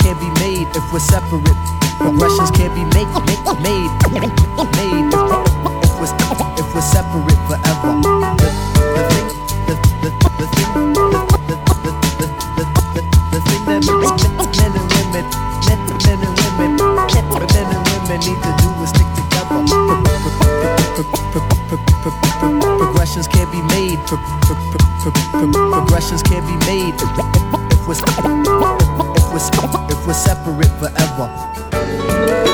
can't be made if we're separate. Progressions can't be made, make, made, made if, if, we're, if we're separate forever. Men and women, men and women, men and women need to do is stick together. Progressions can't be made. Progressions can't be made if we're if we're separate forever.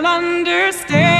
they'll understand.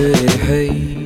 hey, hey.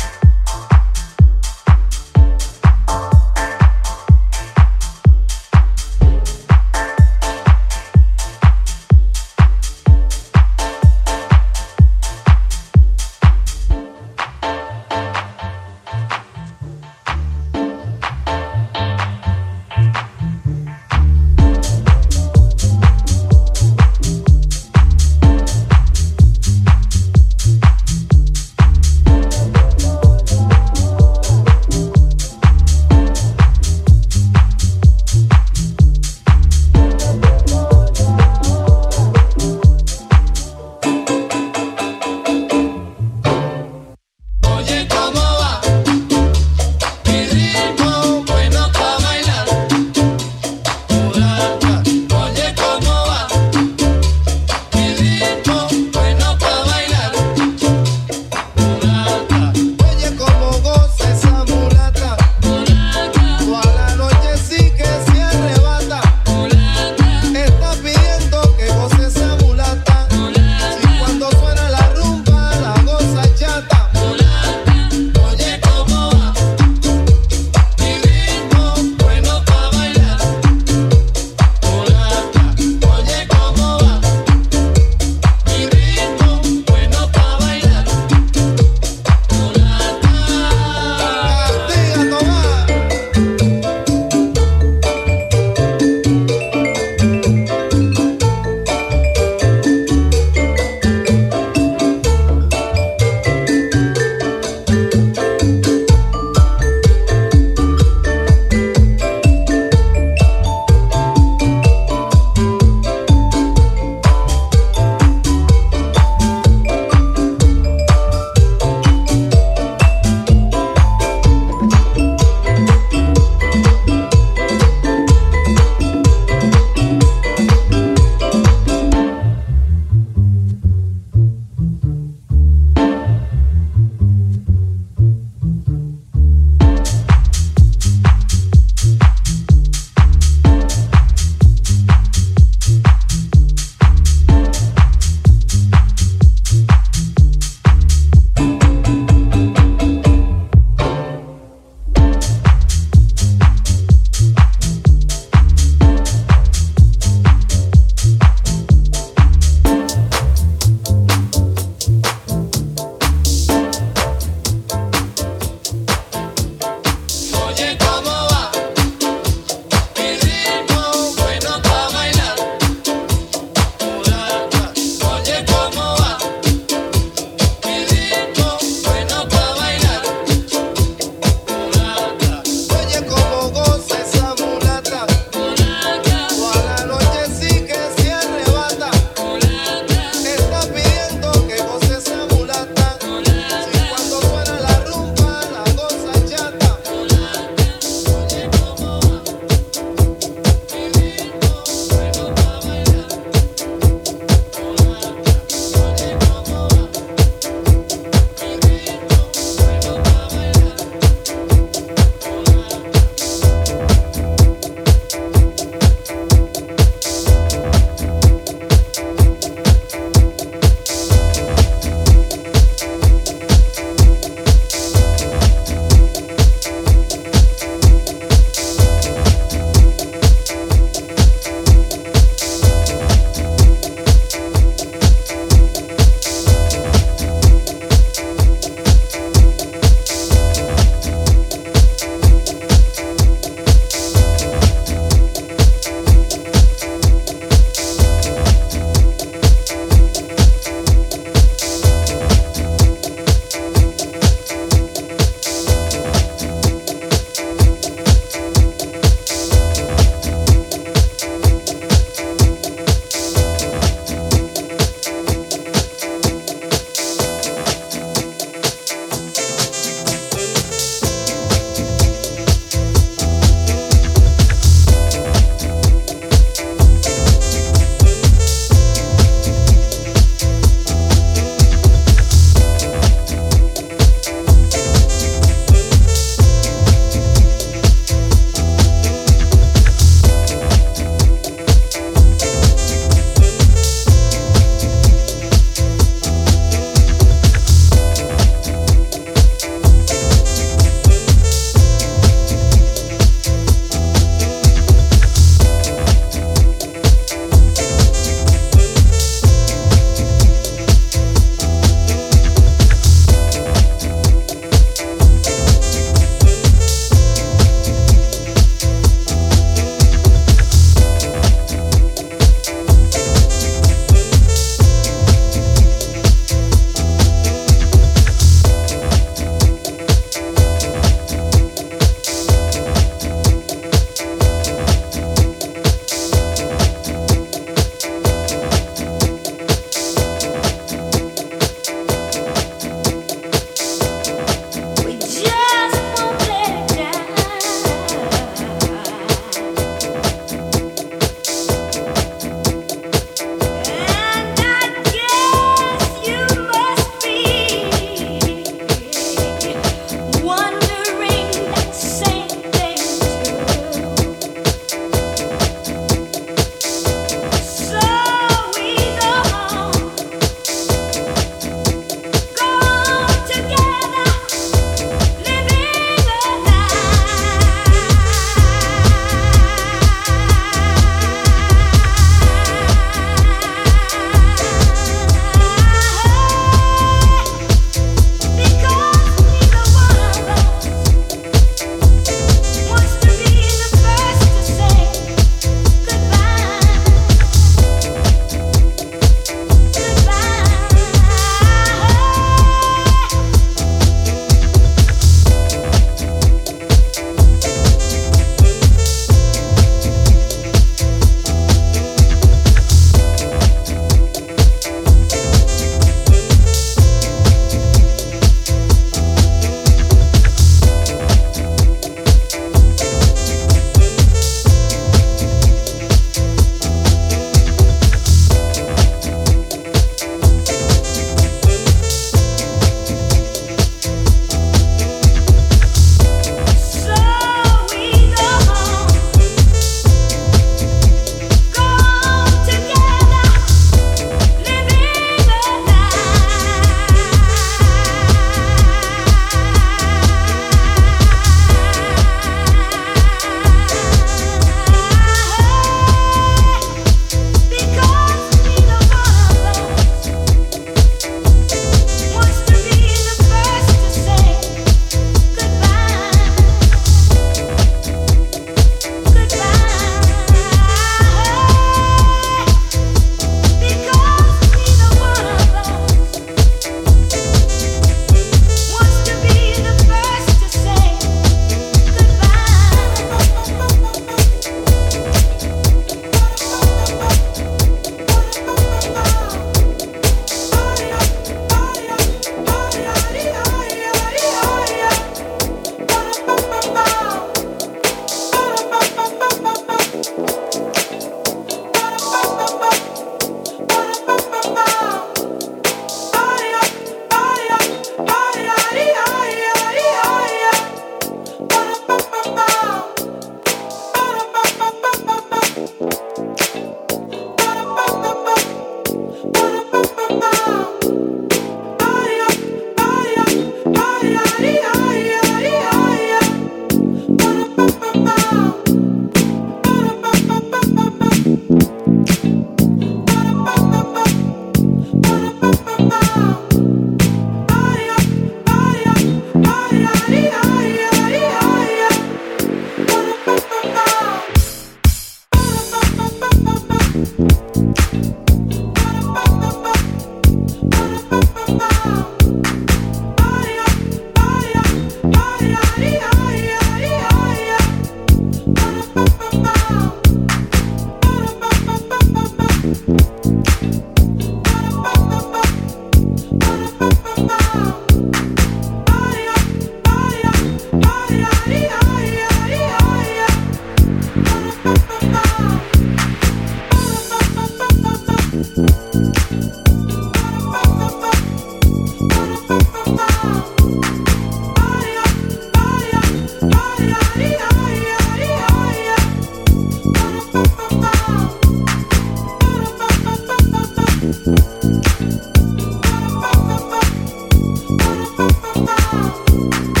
Música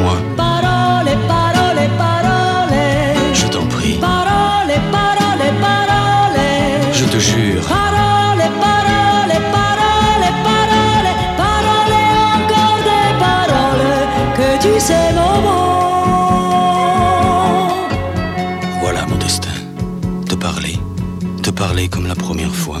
Écoute-moi, Parole, parole, parole. je t'en prie. Parole, parole, parole. Je te jure, Parole, parole, parole, parole, parole, encore des paroles que tu sais mon mot. voilà mon destin. Te parler, te parler comme la première fois.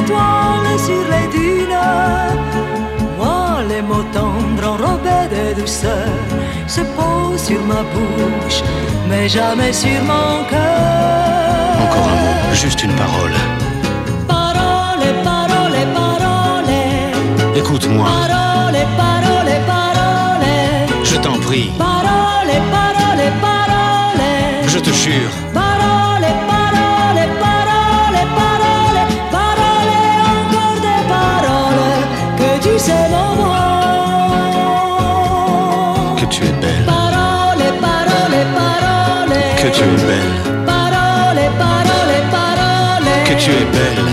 étoiles sur les dunes. Moi, les mots tendres enrobés de douceur se posent sur ma bouche, mais jamais sur mon cœur. Encore un mot, juste une parole. Parole, parole, parole. Écoute-moi, Parole, parole, parole. je t'en prie, Parole, parole, parole. je te jure. Que tu es belle, Parole, parole, parole. que tu es belle,